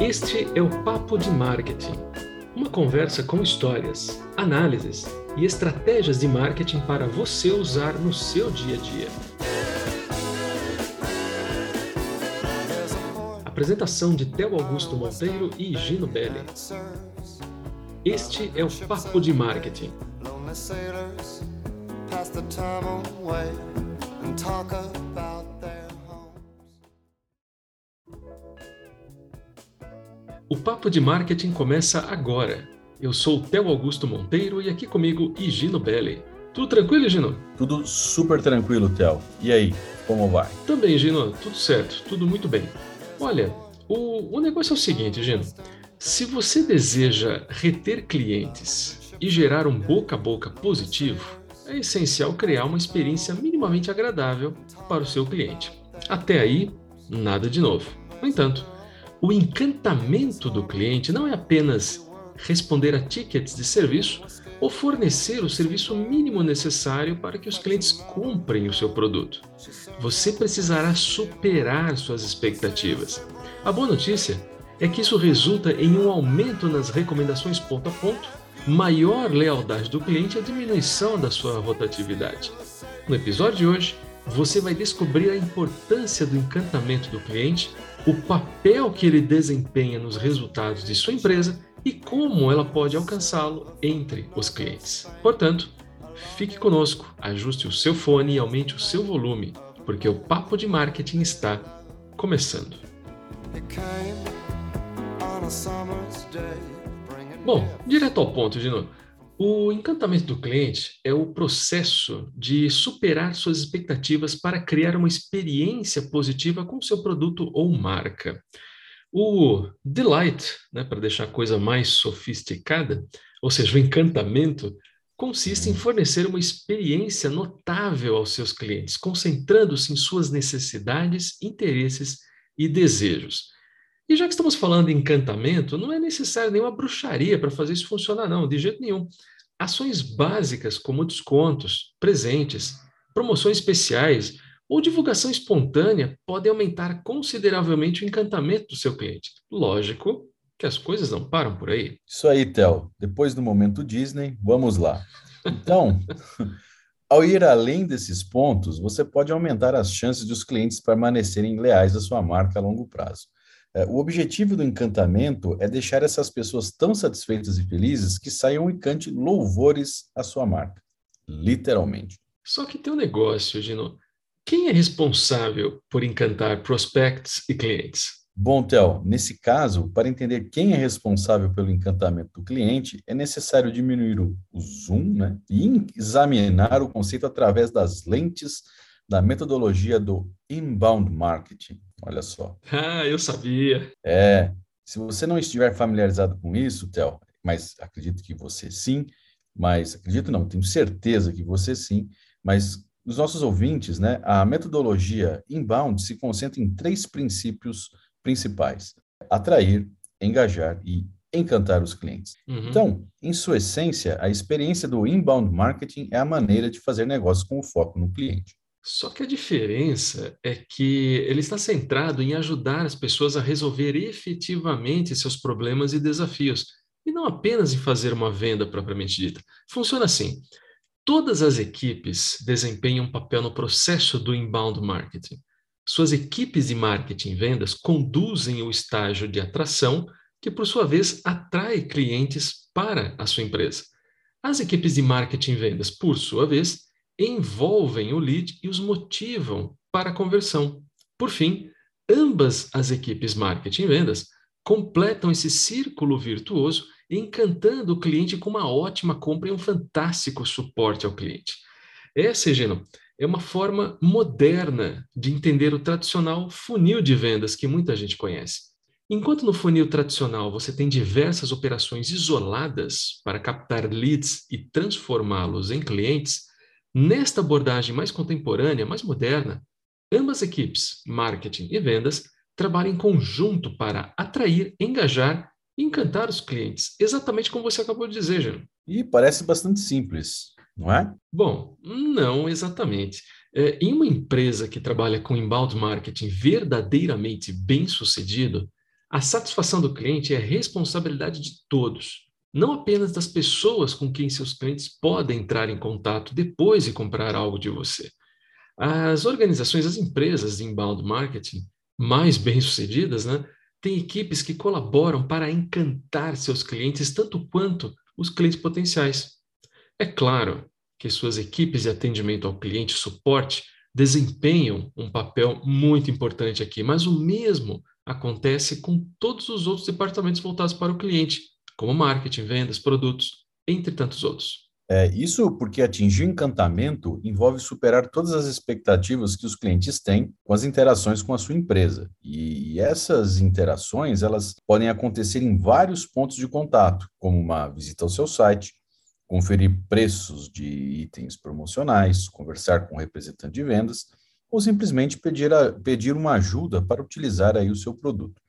Este é o Papo de Marketing, uma conversa com histórias, análises e estratégias de marketing para você usar no seu dia a dia. Apresentação de Theo Augusto Monteiro e Gino Belli. Este é o Papo de Marketing. O Papo de Marketing começa agora. Eu sou o Theo Augusto Monteiro e aqui comigo Higino Belli. Tudo tranquilo, Gino? Tudo super tranquilo, Theo. E aí, como vai? Também, Gino, tudo certo, tudo muito bem. Olha, o, o negócio é o seguinte, Gino. Se você deseja reter clientes e gerar um boca a boca positivo, é essencial criar uma experiência minimamente agradável para o seu cliente. Até aí, nada de novo. No entanto, o encantamento do cliente não é apenas responder a tickets de serviço ou fornecer o serviço mínimo necessário para que os clientes comprem o seu produto. Você precisará superar suas expectativas. A boa notícia é que isso resulta em um aumento nas recomendações ponto a ponto, maior lealdade do cliente e a diminuição da sua rotatividade. No episódio de hoje, você vai descobrir a importância do encantamento do cliente, o papel que ele desempenha nos resultados de sua empresa e como ela pode alcançá-lo entre os clientes. Portanto, fique conosco, ajuste o seu fone e aumente o seu volume, porque o papo de marketing está começando. Bom, direto ao ponto, Gino. O encantamento do cliente é o processo de superar suas expectativas para criar uma experiência positiva com seu produto ou marca. O delight, né, para deixar a coisa mais sofisticada, ou seja, o encantamento, consiste em fornecer uma experiência notável aos seus clientes, concentrando-se em suas necessidades, interesses e desejos. E já que estamos falando em encantamento, não é necessário nenhuma bruxaria para fazer isso funcionar, não, de jeito nenhum. Ações básicas como descontos, presentes, promoções especiais ou divulgação espontânea podem aumentar consideravelmente o encantamento do seu cliente. Lógico que as coisas não param por aí. Isso aí, Theo. Depois do momento Disney, vamos lá. Então, ao ir além desses pontos, você pode aumentar as chances de os clientes permanecerem leais à sua marca a longo prazo. É, o objetivo do encantamento é deixar essas pessoas tão satisfeitas e felizes que saiam e cante louvores à sua marca, literalmente. Só que tem um negócio, Gino. Quem é responsável por encantar prospects e clientes? Bom, Theo, nesse caso, para entender quem é responsável pelo encantamento do cliente, é necessário diminuir o, o zoom né, e examinar o conceito através das lentes da metodologia do inbound marketing. Olha só. Ah, eu sabia. É. Se você não estiver familiarizado com isso, Theo, mas acredito que você sim, mas acredito não, tenho certeza que você sim, mas os nossos ouvintes, né, a metodologia inbound se concentra em três princípios principais: atrair, engajar e encantar os clientes. Uhum. Então, em sua essência, a experiência do inbound marketing é a maneira de fazer negócio com o foco no cliente. Só que a diferença é que ele está centrado em ajudar as pessoas a resolver efetivamente seus problemas e desafios, e não apenas em fazer uma venda propriamente dita. Funciona assim: todas as equipes desempenham um papel no processo do inbound marketing. Suas equipes de marketing e vendas conduzem o estágio de atração, que por sua vez atrai clientes para a sua empresa. As equipes de marketing e vendas, por sua vez, envolvem o lead e os motivam para a conversão. Por fim, ambas as equipes marketing e vendas completam esse círculo virtuoso encantando o cliente com uma ótima compra e um fantástico suporte ao cliente. Essa, Geno, é uma forma moderna de entender o tradicional funil de vendas que muita gente conhece. Enquanto no funil tradicional você tem diversas operações isoladas para captar leads e transformá-los em clientes, Nesta abordagem mais contemporânea, mais moderna, ambas equipes, marketing e vendas, trabalham em conjunto para atrair, engajar e encantar os clientes, exatamente como você acabou de dizer, Jean. E parece bastante simples, não é? Bom, não exatamente. É, em uma empresa que trabalha com inbound marketing verdadeiramente bem sucedido, a satisfação do cliente é responsabilidade de todos, não apenas das pessoas com quem seus clientes podem entrar em contato depois de comprar algo de você. As organizações, as empresas de inbound marketing mais bem-sucedidas, né, têm equipes que colaboram para encantar seus clientes tanto quanto os clientes potenciais. É claro que suas equipes de atendimento ao cliente, suporte, desempenham um papel muito importante aqui, mas o mesmo acontece com todos os outros departamentos voltados para o cliente, como marketing, vendas, produtos, entre tantos outros. É, isso porque atingir o encantamento envolve superar todas as expectativas que os clientes têm com as interações com a sua empresa. E essas interações, elas podem acontecer em vários pontos de contato, como uma visita ao seu site, conferir preços de itens promocionais, conversar com o representante de vendas ou simplesmente pedir, a, pedir uma ajuda para utilizar aí o seu produto.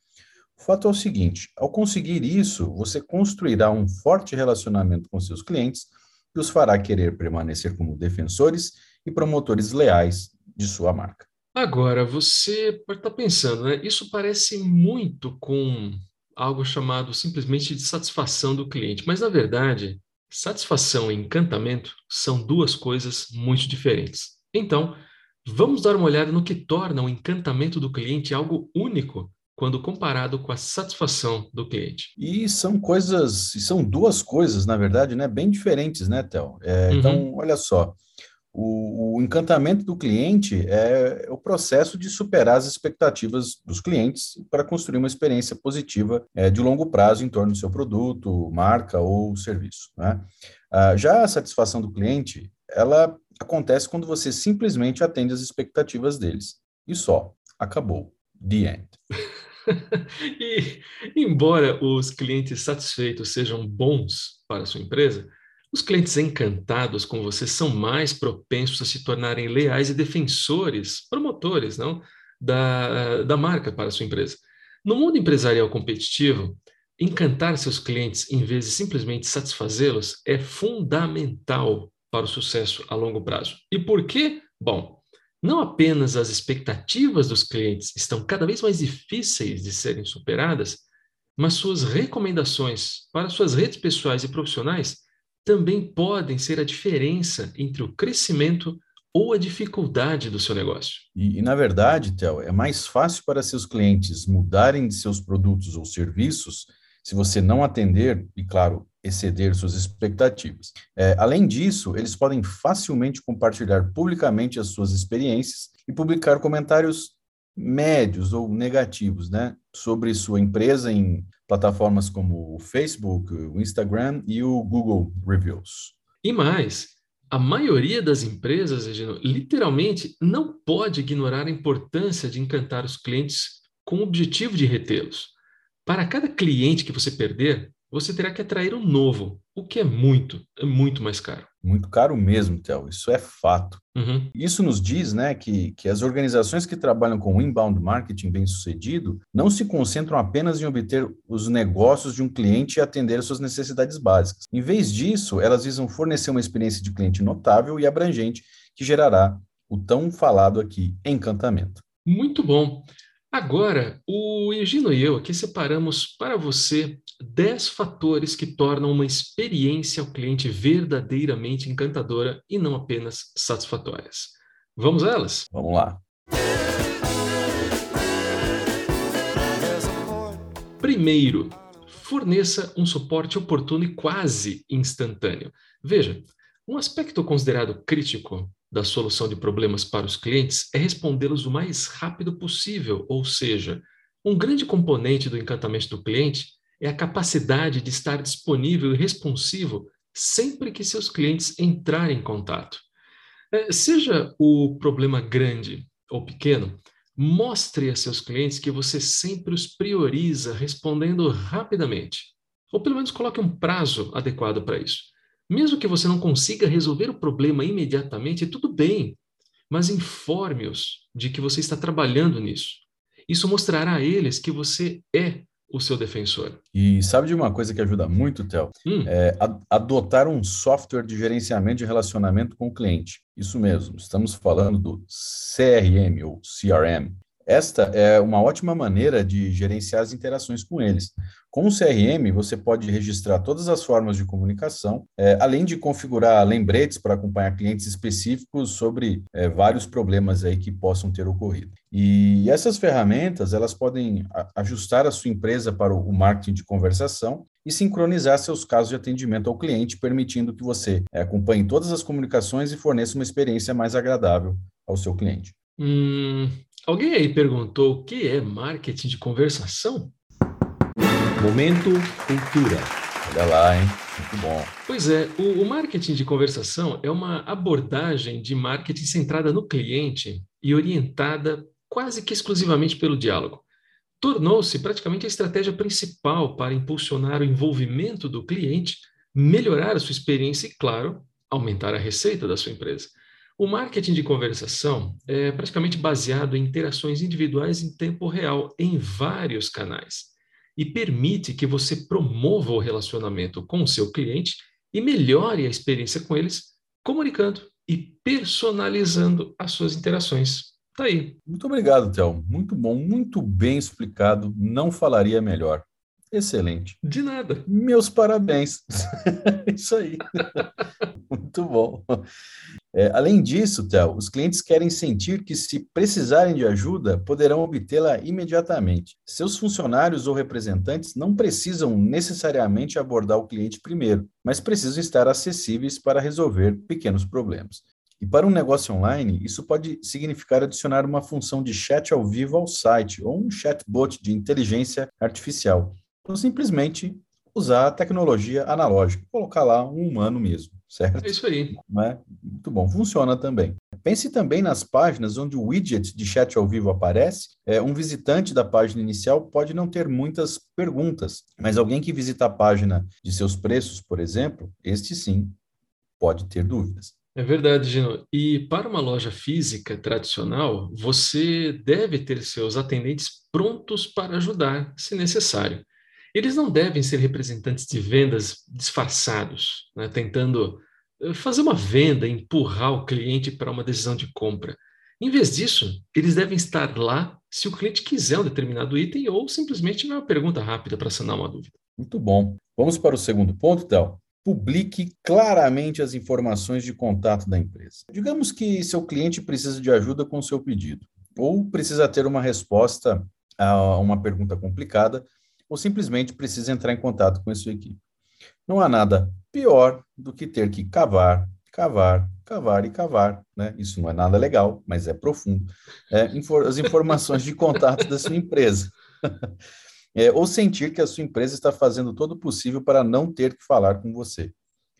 O fato é o seguinte, ao conseguir isso, você construirá um forte relacionamento com seus clientes que os fará querer permanecer como defensores e promotores leais de sua marca. Agora, você pode estar pensando, né? Isso parece muito com algo chamado simplesmente de satisfação do cliente, mas na verdade, satisfação e encantamento são duas coisas muito diferentes. Então, vamos dar uma olhada no que torna o encantamento do cliente algo único quando comparado com a satisfação do cliente. E são coisas, são duas coisas, na verdade, né, bem diferentes, né, Théo? É, uhum. Então, olha só, o, o, encantamento do cliente é o processo de superar as expectativas dos clientes para construir uma experiência positiva é, de longo prazo em torno do seu produto, marca ou serviço. Né? Ah, já a satisfação do cliente, ela acontece quando você simplesmente atende às expectativas deles. E só, acabou. The end. e, embora os clientes satisfeitos sejam bons para a sua empresa, os clientes encantados com você são mais propensos a se tornarem leais e defensores, promotores, não, da, da marca para a sua empresa. No mundo empresarial competitivo, encantar seus clientes em vez de simplesmente satisfazê-los é fundamental para o sucesso a longo prazo. E por quê? Bom, não apenas as expectativas dos clientes estão cada vez mais difíceis de serem superadas, mas suas recomendações para suas redes pessoais e profissionais também podem ser a diferença entre o crescimento ou a dificuldade do seu negócio. E, e na verdade, Theo, é mais fácil para seus clientes mudarem de seus produtos ou serviços se você não atender e, claro, exceder suas expectativas. É, além disso, eles podem facilmente compartilhar publicamente as suas experiências e publicar comentários médios ou negativos, né, sobre sua empresa em plataformas como o Facebook, o Instagram e o Google Reviews. E mais, a maioria das empresas, Regino, literalmente não pode ignorar a importância de encantar os clientes com o objetivo de retê-los. Para cada cliente que você perder, você terá que atrair um novo, o que é muito, é muito mais caro. Muito caro mesmo, Théo, isso é fato. Uhum. Isso nos diz né, que, que as organizações que trabalham com inbound marketing bem sucedido não se concentram apenas em obter os negócios de um cliente e atender às suas necessidades básicas. Em vez disso, elas visam fornecer uma experiência de cliente notável e abrangente que gerará o tão falado aqui encantamento. Muito bom. Agora, o Egino e eu aqui separamos para você 10 fatores que tornam uma experiência ao cliente verdadeiramente encantadora e não apenas satisfatórias. Vamos a elas? Vamos lá. Primeiro, forneça um suporte oportuno e quase instantâneo. Veja, um aspecto considerado crítico da solução de problemas para os clientes é respondê-los o mais rápido possível, ou seja, um grande componente do encantamento do cliente é a capacidade de estar disponível e responsivo sempre que seus clientes entrarem em contato. É, seja o problema grande ou pequeno, mostre a seus clientes que você sempre os prioriza respondendo rapidamente. Ou pelo menos coloque um prazo adequado para isso. Mesmo que você não consiga resolver o problema imediatamente, tudo bem, mas informe-os de que você está trabalhando nisso. Isso mostrará a eles que você é o seu defensor. E sabe de uma coisa que ajuda muito, Theo? Hum. É adotar um software de gerenciamento de relacionamento com o cliente. Isso mesmo, estamos falando do CRM ou CRM. Esta é uma ótima maneira de gerenciar as interações com eles. Com o CRM, você pode registrar todas as formas de comunicação, é, além de configurar lembretes para acompanhar clientes específicos sobre é, vários problemas aí que possam ter ocorrido. E essas ferramentas, elas podem ajustar a sua empresa para o marketing de conversação e sincronizar seus casos de atendimento ao cliente, permitindo que você é, acompanhe todas as comunicações e forneça uma experiência mais agradável ao seu cliente. Hum, alguém aí perguntou o que é marketing de conversação? Momento Cultura. Olha lá, hein? Muito bom. Pois é, o, o, marketing de conversação é uma abordagem de marketing centrada no cliente e orientada quase que exclusivamente pelo diálogo. Tornou-se praticamente a estratégia principal para impulsionar o envolvimento do cliente, melhorar a sua experiência e, claro, aumentar a receita da sua empresa. O marketing de conversação é praticamente baseado em interações individuais em tempo real em vários canais e permite que você promova o relacionamento com o seu cliente e melhore a experiência com eles, comunicando e personalizando as suas interações. Tá aí. Muito obrigado, Théo. Muito bom, muito bem explicado. Não falaria melhor. Excelente. De nada. Meus parabéns. Isso aí. Muito bom. É, além disso, Théo, os clientes querem sentir que, se precisarem de ajuda, poderão obtê-la imediatamente. Seus funcionários ou representantes não precisam necessariamente abordar o cliente primeiro, mas precisam estar acessíveis para resolver pequenos problemas. E para um negócio online, isso pode significar adicionar uma função de chat ao vivo ao site ou um chatbot de inteligência artificial, simplesmente usar a tecnologia analógica, colocar lá um humano mesmo certo? É isso aí. É? Muito bom, funciona também. Pense também nas páginas onde o widget de chat ao vivo aparece. É, um visitante da página inicial pode não ter muitas perguntas, mas alguém que visita a página de seus preços, por exemplo, este sim pode ter dúvidas. É verdade, Gino. E para uma loja física tradicional, você deve ter seus atendentes prontos para ajudar, se necessário. Eles não devem ser representantes de vendas disfarçados, né, tentando eh, fazer uma venda, empurrar o cliente para uma decisão de compra. Em vez disso, eles devem estar lá se o cliente quiser um determinado item ou simplesmente tiver uma pergunta rápida para sanar uma dúvida. Muito bom. Vamos para o segundo ponto, Théo. Publique claramente as informações de contato da empresa. Digamos que seu cliente precisa de ajuda com seu pedido, ou precisa ter uma resposta a uma pergunta complicada ou simplesmente precisa entrar em contato com a sua equipe. Não há nada pior do que ter que cavar, cavar, cavar e cavar. Né? Isso não é nada legal, mas é profundo. É, infor as informações de contato da sua empresa. é, ou sentir que a sua empresa está fazendo todo o possível para não ter que falar com você.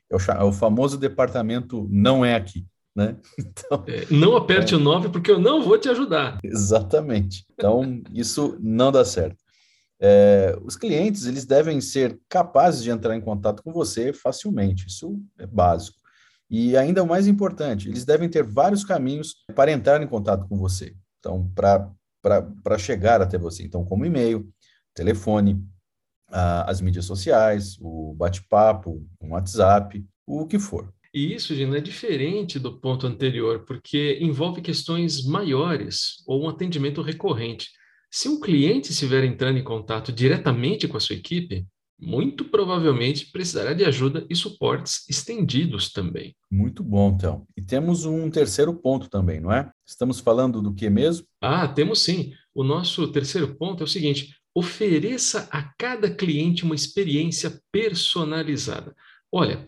É o, é o famoso departamento não é aqui. Né? Então, é, não aperte é, o 9 porque eu não vou te ajudar. Exatamente. Então, isso não dá certo. É, os clientes eles devem ser capazes de entrar em contato com você facilmente, isso é básico. E ainda o mais importante, eles devem ter vários caminhos para entrar em contato com você. Então, para chegar até você. Então, como e-mail, telefone, a, as mídias sociais, o bate-papo, o WhatsApp, o que for. E isso, Gina, é diferente do ponto anterior, porque envolve questões maiores ou um atendimento recorrente. Se um cliente estiver entrando em contato diretamente com a sua equipe, muito provavelmente precisará de ajuda e suportes estendidos também. Muito bom, então. E temos um terceiro ponto também, não é? Estamos falando do que mesmo? Ah, temos sim. O nosso terceiro ponto é o seguinte: ofereça a cada cliente uma experiência personalizada. Olha,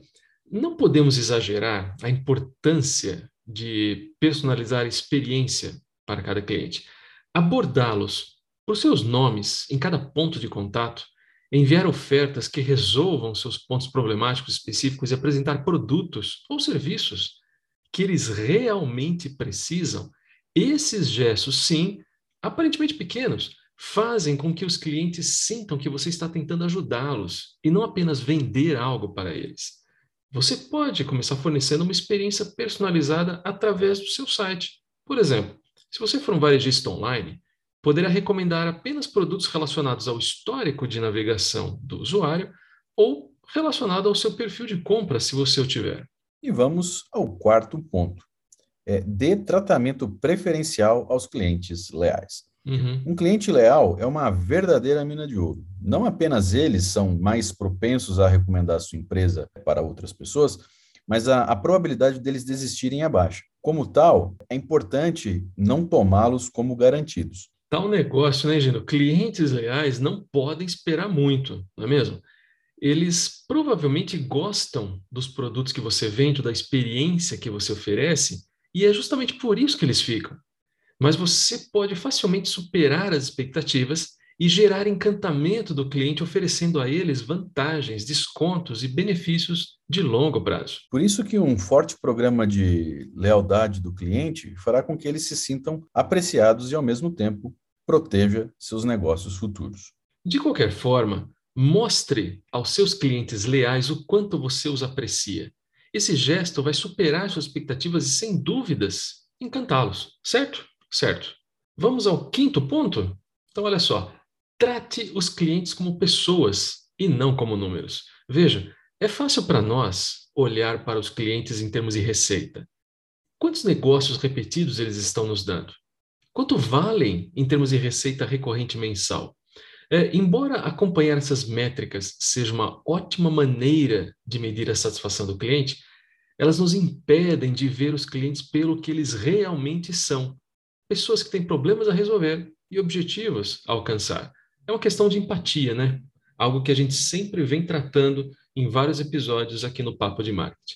não podemos exagerar a importância de personalizar a experiência para cada cliente. Abordá-los por seus nomes em cada ponto de contato, enviar ofertas que resolvam seus pontos problemáticos específicos e apresentar produtos ou serviços que eles realmente precisam, esses gestos, sim, aparentemente pequenos, fazem com que os clientes sintam que você está tentando ajudá-los e não apenas vender algo para eles. Você pode começar fornecendo uma experiência personalizada através do seu site. Por exemplo, se você for um varejista online, poderá recomendar apenas produtos relacionados ao histórico de navegação do usuário ou relacionado ao seu perfil de compra, se você o tiver. E vamos ao quarto ponto. É, dê tratamento preferencial aos clientes leais. Uhum. Um cliente leal é uma verdadeira mina de ouro. Não apenas eles são mais propensos a recomendar a sua empresa para outras pessoas, mas a, a probabilidade deles desistirem é baixa. Como tal, é importante não tomá-los como garantidos. Tal negócio, né, Gino? Clientes leais não podem esperar muito, não é mesmo? Eles provavelmente gostam dos produtos que você vende, da experiência que você oferece, e é justamente por isso que eles ficam. Mas você pode facilmente superar as expectativas e gerar encantamento do cliente, oferecendo a eles vantagens, descontos e benefícios de longo prazo. Por isso que um forte programa de lealdade do cliente fará com que eles se sintam apreciados e, ao mesmo tempo, proteja seus negócios futuros. De qualquer forma, mostre aos seus clientes leais o quanto você os aprecia. Esse gesto vai superar suas expectativas e, sem dúvidas, encantá-los. Certo? Certo. Vamos ao quinto ponto? Então, olha só. Trate os clientes como pessoas e não como números. Veja, é fácil para nós olhar para os clientes em termos de receita. Quantos negócios repetidos eles estão nos dando? Quanto valem em termos de receita recorrente mensal? É, embora acompanhar essas métricas seja uma ótima maneira de medir a satisfação do cliente, elas nos impedem de ver os clientes pelo que eles realmente são: pessoas que têm problemas a resolver e objetivos a alcançar. É uma questão de empatia, né? Algo que a gente sempre vem tratando em vários episódios aqui no Papo de Marketing.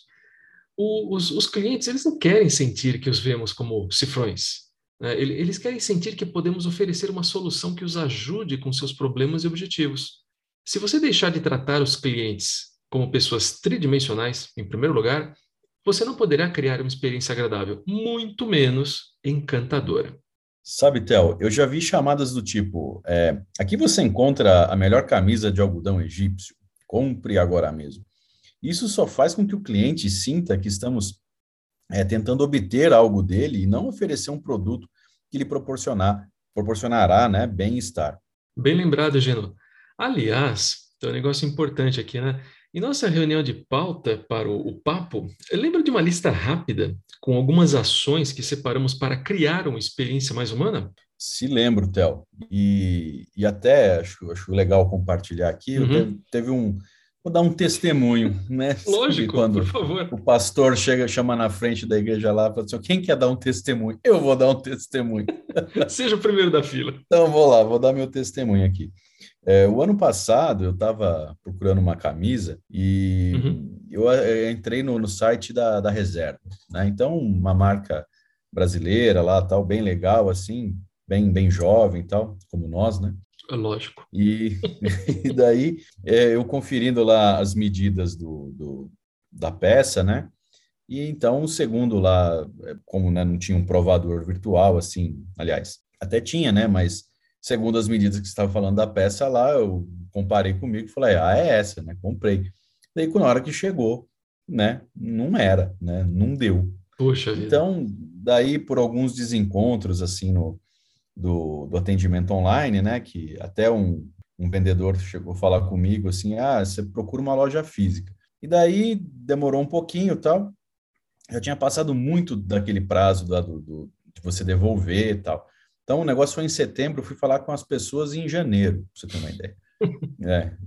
O, os, os, clientes, eles não querem sentir que os vemos como cifrões. Né? Eles querem sentir que podemos oferecer uma solução que os ajude com seus problemas e objetivos. Se você deixar de tratar os clientes como pessoas tridimensionais, em primeiro lugar, você não poderá criar uma experiência agradável, muito menos encantadora. Sabe, Theo, eu já vi chamadas do tipo: é, aqui você encontra a melhor camisa de algodão egípcio, compre agora mesmo. Isso só faz com que o cliente sinta que estamos é, tentando obter algo dele e não oferecer um produto que lhe proporcionar, proporcionará né, bem-estar. Bem lembrado, Geno. Aliás, tem um negócio importante aqui, né? Em nossa reunião de pauta para o, o papo, lembra de uma lista rápida com algumas ações que separamos para criar uma experiência mais humana? Se lembro, Theo. E, e até acho, acho legal compartilhar aqui. Uhum. Teve, teve, um. Vou dar um testemunho, né? Lógico, quando por favor. O pastor chega, chama na frente da igreja lá e fala assim: quem quer dar um testemunho? Eu vou dar um testemunho. Seja o primeiro da fila. Então vou lá, vou dar meu testemunho aqui. É, o ano passado eu estava procurando uma camisa e uhum. eu, eu, entrei no, no site da, da Reserva, né? Então, uma marca brasileira lá, tal, bem legal, assim, bem, bem jovem tal, como nós, né? É lógico. E, e daí, é, eu conferindo lá as medidas do, do, da peça, né? E então, segundo lá, é, como né, não tinha um provador virtual, assim, aliás, até tinha, né? Mas segundo as medidas que você estava falando da peça lá, eu comparei comigo e falei, ah, é essa, né? Comprei. Daí, na hora que chegou, né? Não era, né? Não deu. Puxa vida. Então, daí, por alguns desencontros, assim, no, do, do atendimento online, né? Que até um, um vendedor chegou a falar comigo, assim, ah, você procura uma loja física. E daí, demorou um pouquinho tal. Já tinha passado muito daquele prazo da, do, do, de você devolver e tal. Então, o negócio foi em setembro, eu fui falar com as pessoas em janeiro, pra você ter uma ideia. é.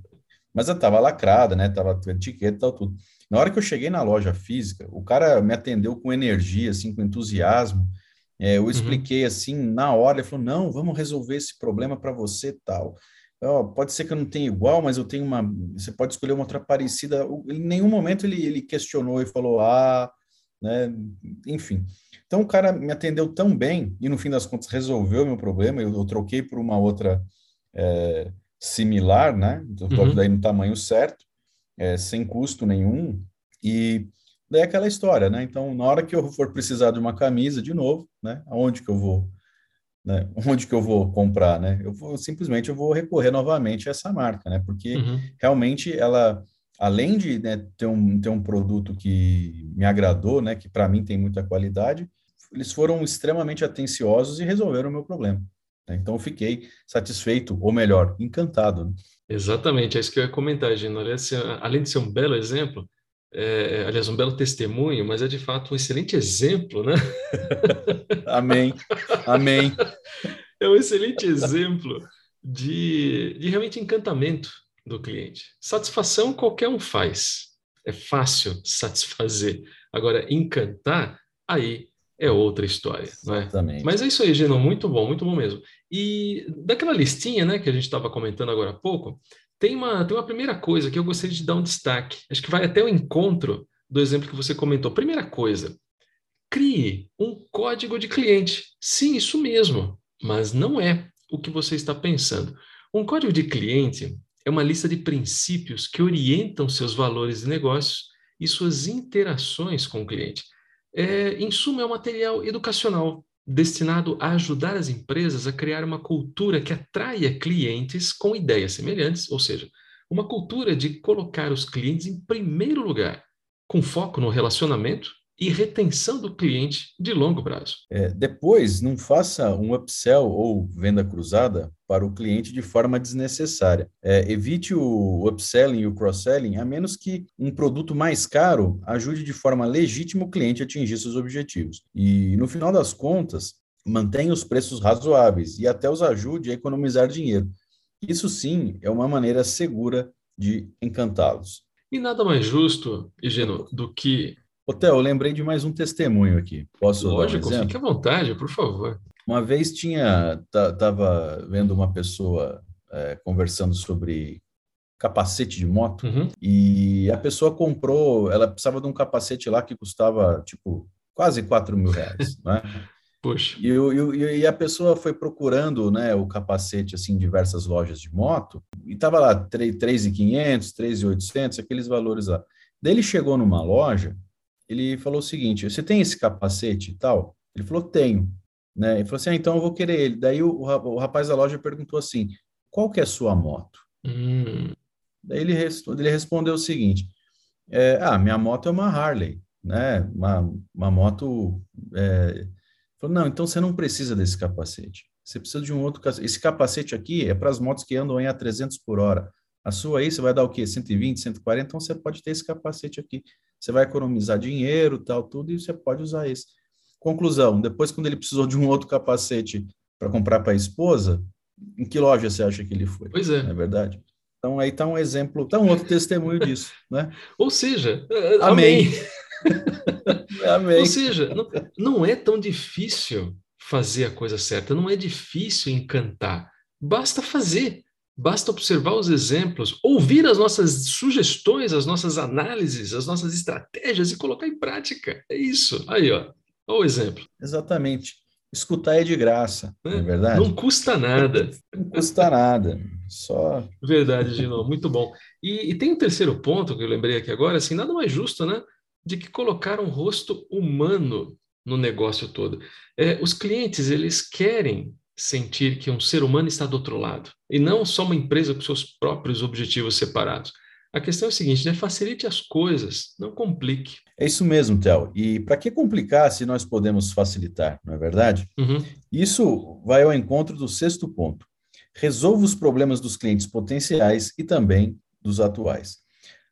Mas eu tava lacrada, né? Tava etiqueta e tal, tudo. Na hora que eu cheguei na loja física, o cara me atendeu com energia, assim, com entusiasmo. É, eu uhum. expliquei uhum. assim, na hora, ele falou: não, vamos resolver esse problema para você tal. Oh, pode ser que eu não tenha igual, mas eu tenho uma. Você pode escolher uma outra parecida. Em nenhum momento ele, ele questionou e falou, ah, né? Enfim. Então o cara me atendeu tão bem e no fim das contas resolveu meu problema. Eu, eu troquei por uma outra é, similar, né? Eu uhum. daí no tamanho certo, é, sem custo nenhum. E daí é aquela história, né? Então na hora que eu for precisar de uma camisa de novo, né? Aonde que eu vou? Né? Onde que eu vou comprar, né? Eu vou simplesmente eu vou recorrer novamente a essa marca, né? Porque uhum. realmente ela além de né, ter, um, ter um produto que me agradou, né, que para mim tem muita qualidade, eles foram extremamente atenciosos e resolveram o meu problema. Né? Então, eu fiquei satisfeito, ou melhor, encantado. Né? Exatamente, é isso que eu ia comentar, Gino. Além de ser um belo exemplo, é, aliás, um belo testemunho, mas é de fato um excelente exemplo, né? Amém, amém. É um excelente exemplo de, de realmente encantamento do cliente. Satisfação qualquer um faz, é fácil satisfazer. Agora, encantar, aí é outra história, não é? Exatamente. Mas é isso aí, Gino, muito bom, muito bom mesmo. E daquela listinha, né, que a gente estava comentando agora há pouco, tem uma, tem uma primeira coisa que eu gostaria de dar um destaque. Acho que vai até o encontro do exemplo que você comentou. Primeira coisa, crie um código de cliente. Sim, isso mesmo, mas não é o que você está pensando. Um código de cliente é uma lista de princípios que orientam seus valores de negócios e suas interações com o cliente. É, em suma, é um material educacional destinado a ajudar as empresas a criar uma cultura que atraia clientes com ideias semelhantes, ou seja, uma cultura de colocar os clientes em primeiro lugar, com foco no relacionamento e retenção do cliente de longo prazo. É, depois, não faça um upsell ou venda cruzada para o cliente de forma desnecessária. É, evite o upselling e o cross-selling, a menos que um produto mais caro ajude de forma legítima o cliente a atingir seus objetivos. E, no final das contas, mantenha os preços razoáveis e até os ajude a economizar dinheiro. Isso sim é uma maneira segura de encantá-los. E nada mais justo, Higino, do que Ô, Theo, eu lembrei de mais um testemunho aqui. Posso Lógico, dar um fique à vontade, por favor. Uma vez tinha, estava vendo uma pessoa é, conversando sobre capacete de moto Uhum. e a pessoa comprou, ela precisava de um capacete lá que custava, tipo, quase 4 mil reais, né? Puxa. E, e e a pessoa foi procurando, né, o capacete, assim, em diversas lojas de moto e tava lá 3.500, 3.800, aqueles valores lá. Daí ele chegou numa loja ele falou o seguinte: você tem esse capacete e tal? Ele falou: tenho. Né? Ele falou assim: ah, então eu vou querer ele. Daí o, o rapaz da loja perguntou assim: qual que é a sua moto? Hum. Daí ele, ele respondeu o seguinte: é, ah, minha moto é uma Harley, né? Uma, uma moto. É... Falou: não, então você não precisa desse capacete. Você precisa de um outro. Esse capacete aqui é para as motos que andam aí a 300 por hora. A sua aí, você vai dar o quê? 120, 140? Então você pode ter esse capacete aqui você vai economizar dinheiro, tal, tudo, e você pode usar esse. Conclusão, depois quando ele precisou de um outro capacete para comprar para a esposa, em que loja você acha que ele foi? Pois é. Não é verdade? Então aí está um exemplo, está um outro testemunho disso, né? Ou seja, amém. amém. Ou seja, não, não é tão difícil fazer a coisa certa, não é difícil encantar, basta fazer. Basta observar os exemplos, ouvir as nossas sugestões, as nossas análises, as nossas estratégias e colocar em prática. É isso. Aí, ó. Olha o exemplo. Exatamente. Escutar é de graça, é, não é verdade? Não custa nada. não custa nada. Só. Verdade, Gino. Muito bom. E, e, tem um terceiro ponto que eu lembrei aqui agora, assim, nada mais justo, né? De que colocar um rosto humano no negócio todo. É, os clientes, eles querem sentir que um ser humano está do outro lado e não só uma empresa com seus próprios objetivos separados. A questão é a seguinte, né? Facilite as coisas, não complique. É isso mesmo, Theo. E para que complicar se nós podemos facilitar, não é verdade? Uhum. Isso vai ao encontro do sexto ponto. Resolva os problemas dos clientes potenciais e também dos atuais.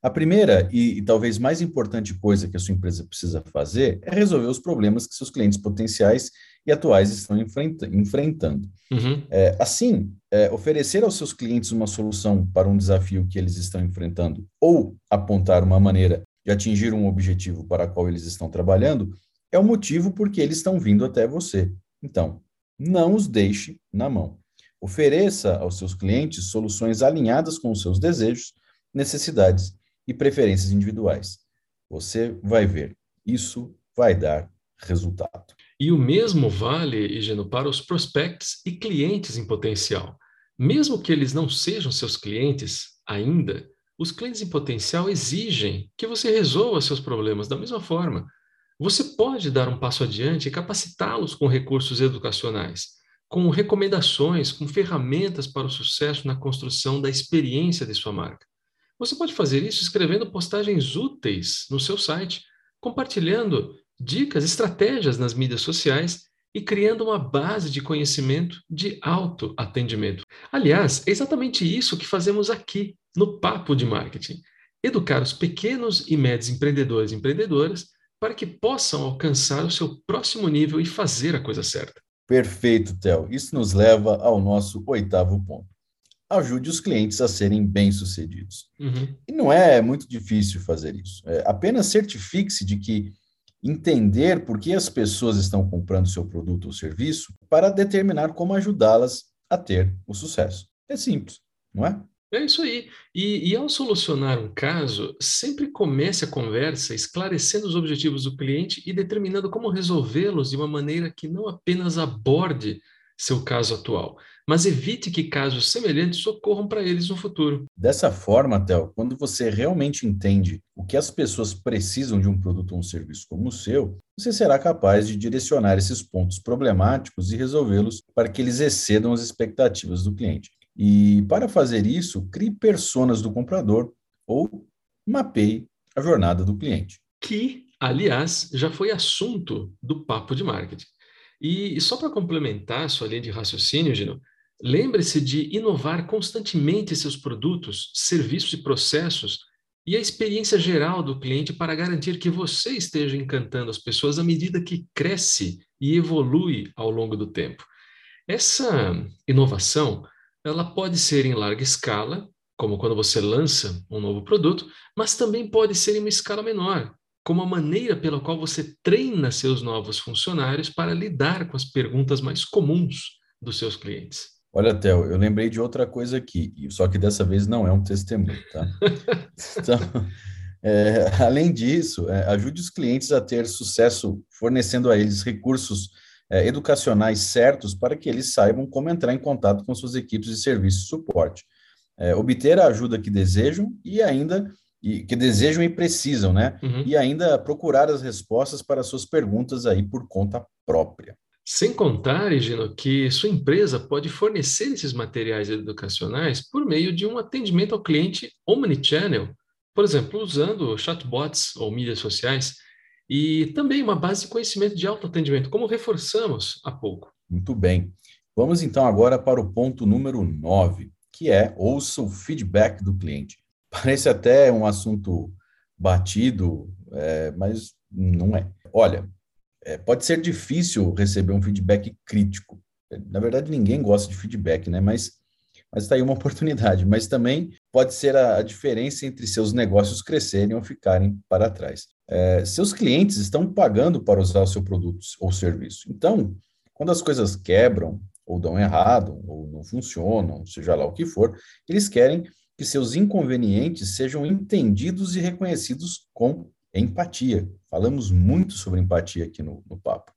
A primeira e, e, talvez mais importante coisa que a sua empresa precisa fazer é resolver os problemas que seus clientes potenciais e atuais estão enfrenta enfrentando. Uhum. É, assim, é, oferecer aos seus clientes uma solução para um desafio que eles estão enfrentando ou apontar uma maneira de atingir um objetivo para o qual eles estão trabalhando é o motivo por que eles estão vindo até você. Então, não os deixe na mão. Ofereça aos seus clientes soluções alinhadas com os seus desejos, necessidades e preferências individuais. Você vai ver, isso vai dar resultado. E o mesmo vale, Higino, para os prospects e clientes em potencial. Mesmo que eles não sejam seus clientes ainda, os clientes em potencial exigem que você resolva seus problemas da mesma forma. Você pode dar um passo adiante e capacitá-los com recursos educacionais, com recomendações, com ferramentas para o sucesso na construção da experiência de sua marca. Você pode fazer isso escrevendo postagens úteis no seu site, compartilhando dicas, estratégias nas mídias sociais e criando uma base de conhecimento de autoatendimento. Aliás, é exatamente isso que fazemos aqui no Papo de Marketing. Educar os pequenos e médios empreendedores e empreendedoras para que possam alcançar o seu próximo nível e fazer a coisa certa. Perfeito, Theo. Isso nos leva ao nosso oitavo ponto. Ajude os clientes a serem bem-sucedidos. Uhum. E não é muito difícil fazer isso. É, apenas certifique-se de que entender por que as pessoas estão comprando seu produto ou serviço para determinar como ajudá-las a ter o sucesso. É simples, não é? É isso aí. E, e, ao solucionar um caso, sempre comece a conversa esclarecendo os objetivos do cliente e determinando como resolvê-los de uma maneira que não apenas aborde seu caso atual, mas evite que casos semelhantes ocorram para eles no futuro. Dessa forma, Théo, quando você realmente entende o que as pessoas precisam de um produto ou um serviço como o seu, você será capaz de direcionar esses pontos problemáticos e resolvê-los para que eles excedam as expectativas do cliente. E para fazer isso, crie personas do comprador ou mapeie a jornada do cliente. Que, aliás, já foi assunto do papo de marketing. E, e só para complementar sua linha de raciocínio, Gino, lembre-se de inovar constantemente seus produtos, serviços e processos e a experiência geral do cliente para garantir que você esteja encantando as pessoas à medida que cresce e evolui ao longo do tempo. Essa inovação ela pode ser em larga escala, como quando você lança um novo produto, mas também pode ser em uma escala menor, como a maneira pela qual você treina seus novos funcionários para lidar com as perguntas mais comuns dos seus clientes. Olha, Theo, eu lembrei de outra coisa aqui, só que dessa vez não é um testemunho, tá? então, é, além disso, é, ajude os clientes a ter sucesso fornecendo a eles recursos é, educacionais certos para que eles saibam como entrar em contato com suas equipes de serviço e suporte. É, obter a ajuda que desejam e ainda e, que desejam e precisam, né? Uhum. E ainda procurar as respostas para suas perguntas aí por conta própria. Sem contar, Gino, que sua empresa pode fornecer esses materiais educacionais por meio de um atendimento ao cliente omnichannel, por exemplo, usando chatbots ou mídias sociais e também uma base de conhecimento de autoatendimento, como reforçamos há pouco. Muito bem. Vamos então agora para o ponto número 9, que é ouça o feedback do cliente. Parece até um assunto batido, é, mas não é. Olha, é, pode ser difícil receber um feedback crítico. Na verdade, ninguém gosta de feedback, né? Mas mas está aí uma oportunidade. Mas também pode ser a, a, diferença entre seus negócios crescerem ou ficarem para trás. É, seus clientes estão pagando para usar o seu produto ou serviço. Então, quando as coisas quebram, ou dão errado, ou não funcionam, seja lá o que for, eles querem que seus inconvenientes sejam entendidos e reconhecidos com empatia. Falamos muito sobre empatia aqui no, no papo.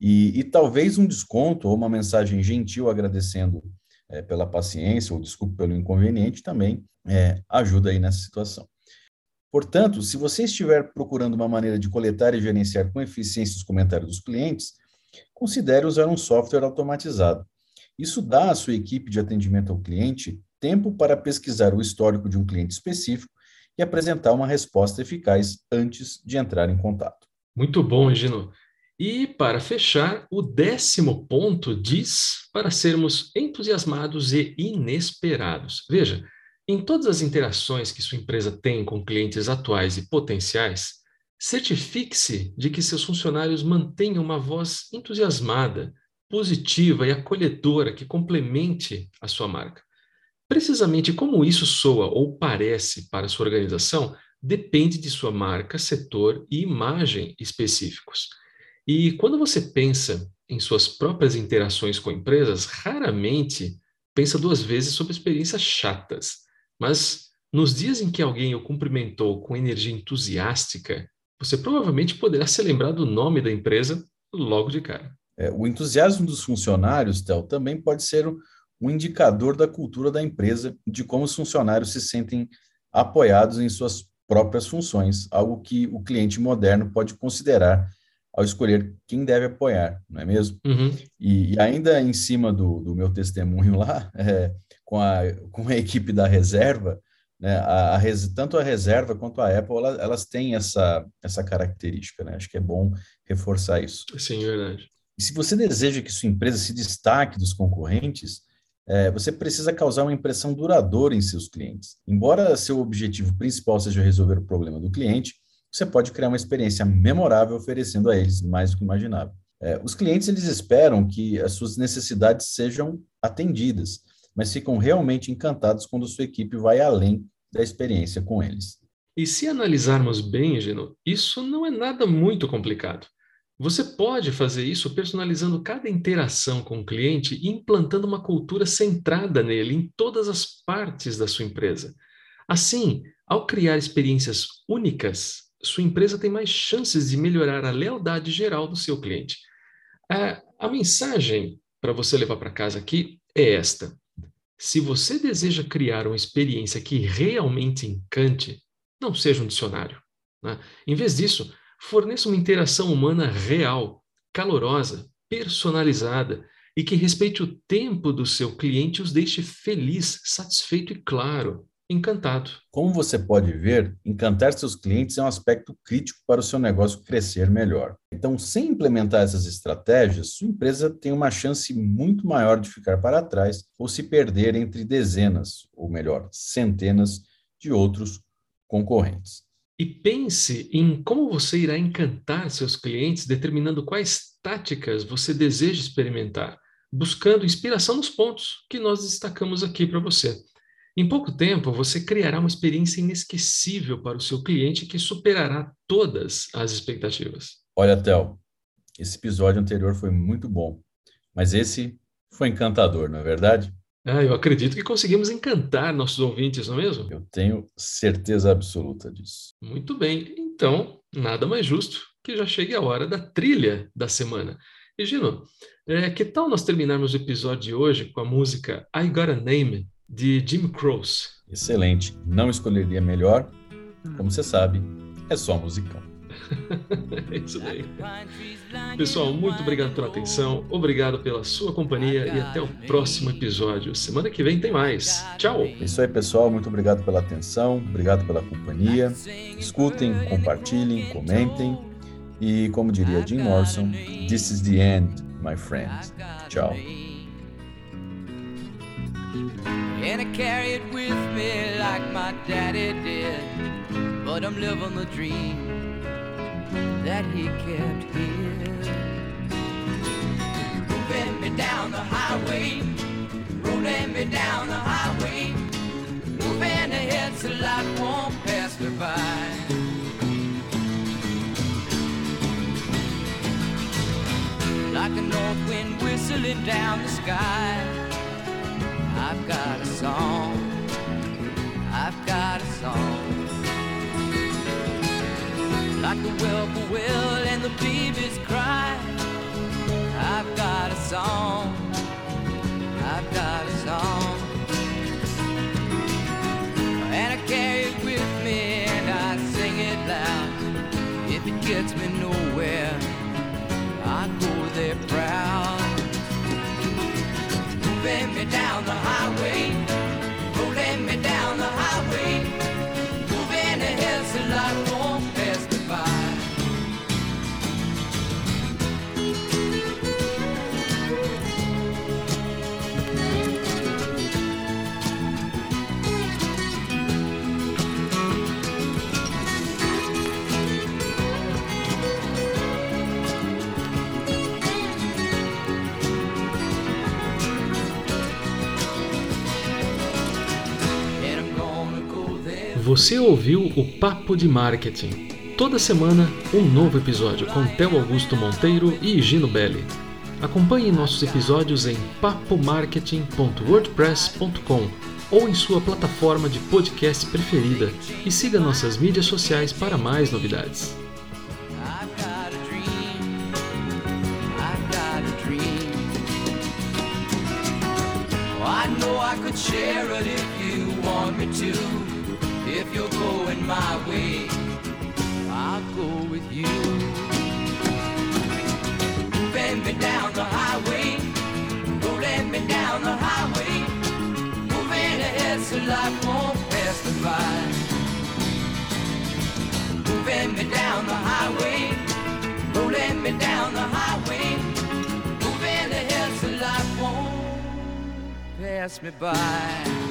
E, e, talvez um desconto ou uma mensagem gentil agradecendo é, pela paciência ou desculpe pelo inconveniente também é, ajuda aí nessa situação. Portanto, se você estiver procurando uma maneira de coletar e gerenciar com eficiência os comentários dos clientes, considere usar um software automatizado. Isso dá à sua equipe de atendimento ao cliente tempo para pesquisar o histórico de um cliente específico e apresentar uma resposta eficaz antes de entrar em contato. Muito bom, Gino. E, para fechar, o décimo ponto diz para sermos entusiasmados e inesperados. Veja, em todas as interações que sua empresa tem com clientes atuais e potenciais, certifique-se de que seus funcionários mantenham uma voz entusiasmada, positiva e acolhedora que complemente a sua marca. Precisamente como isso soa ou parece para sua organização depende de sua marca, setor e imagem específicos. E quando você pensa em suas próprias interações com empresas, raramente pensa duas vezes sobre experiências chatas. Mas nos dias em que alguém o cumprimentou com energia entusiástica, você provavelmente poderá se lembrar do nome da empresa logo de cara. É, o entusiasmo dos funcionários, Tel, também pode ser um indicador da cultura da empresa, de como os funcionários se sentem apoiados em suas próprias funções, algo que o cliente moderno pode considerar ao escolher quem deve apoiar, não é mesmo? Uhum. E, e, ainda em cima do, do meu testemunho lá, é, com, a, com a equipe da reserva, né, a, a res, tanto a reserva quanto a Apple, elas, elas têm essa, essa característica, né? Acho que é bom reforçar isso. Sim, verdade. E se você deseja que sua empresa se destaque dos concorrentes, você precisa causar uma impressão duradoura em seus clientes. Embora seu objetivo principal seja resolver o problema do cliente, você pode criar uma experiência memorável oferecendo a eles mais do que imaginável. É, os clientes eles esperam que as suas necessidades sejam atendidas, mas ficam realmente encantados quando sua equipe vai além da experiência com eles. E se analisarmos bem, Gino, isso não é nada muito complicado. Você pode fazer isso personalizando cada interação com o cliente e implantando uma cultura centrada nele em todas as partes da sua empresa. Assim, ao criar experiências únicas, sua empresa tem mais chances de melhorar a lealdade geral do seu cliente. A, a mensagem para você levar para casa aqui é esta: se você deseja criar uma experiência que realmente encante, não seja um dicionário. Né? Em vez disso, forneça uma interação humana real, calorosa, personalizada e que respeite o tempo do seu cliente e os deixe feliz, satisfeito e claro encantado. Como você pode ver, encantar seus clientes é um aspecto crítico para o seu negócio crescer melhor. Então, sem implementar essas estratégias, sua empresa tem uma chance muito maior de ficar para trás ou se perder entre dezenas, ou melhor, centenas de outros concorrentes. E pense em como você irá encantar seus clientes, determinando quais táticas você deseja experimentar, buscando inspiração nos pontos que nós destacamos aqui para você. Em pouco tempo, você criará uma experiência inesquecível para o seu cliente que superará todas as expectativas. Olha, Theo, esse episódio anterior foi muito bom, mas esse foi encantador, não é verdade? Ah, eu acredito que conseguimos encantar nossos ouvintes, não é mesmo? Eu tenho certeza absoluta disso. Muito bem, então, nada mais justo que já chegue a hora da trilha da semana. E, Gino, é, que tal nós terminarmos o episódio de hoje com a música I Got a Name, de Jim Croce. Excelente. Não escolheria melhor. Como você sabe, é só musicão. é isso daí. Pessoal, muito obrigado pela atenção, obrigado pela sua companhia e até o próximo episódio. Semana que vem tem mais. Tchau. É isso aí, pessoal. Muito obrigado pela atenção, obrigado pela companhia. Escutem, compartilhem, comentem. E como diria Jim Morrison, this is the end, my friend. Tchau. And I carry it with me like my daddy did. But I'm living the dream that he kept here. Moving me down the highway, rolling me down the highway. Moving ahead so life won't pass me by. Like a north wind whistling down the sky. I've got a song. I've got a song. Like the whippoorwill and the babies cry. I've got a song. I've got a song. And I carry it with me and I sing it loud. If it gets me nowhere, I go there proud moving me down the highway, Você ouviu o Papo de Marketing. Toda semana, um novo episódio com Theo Augusto Monteiro e Gino Belli. Acompanhe nossos episódios em papomarketing.wordpress.com ou em sua plataforma de podcast preferida e siga nossas mídias sociais para mais novidades. I know I could share it if you want me to. If you're going my way, I'll go with you. Moving me down the highway, rolling me down the highway. Moving ahead so life won't pass me by. Moving me down the highway, rolling me down the highway. Moving ahead so life won't pass me by.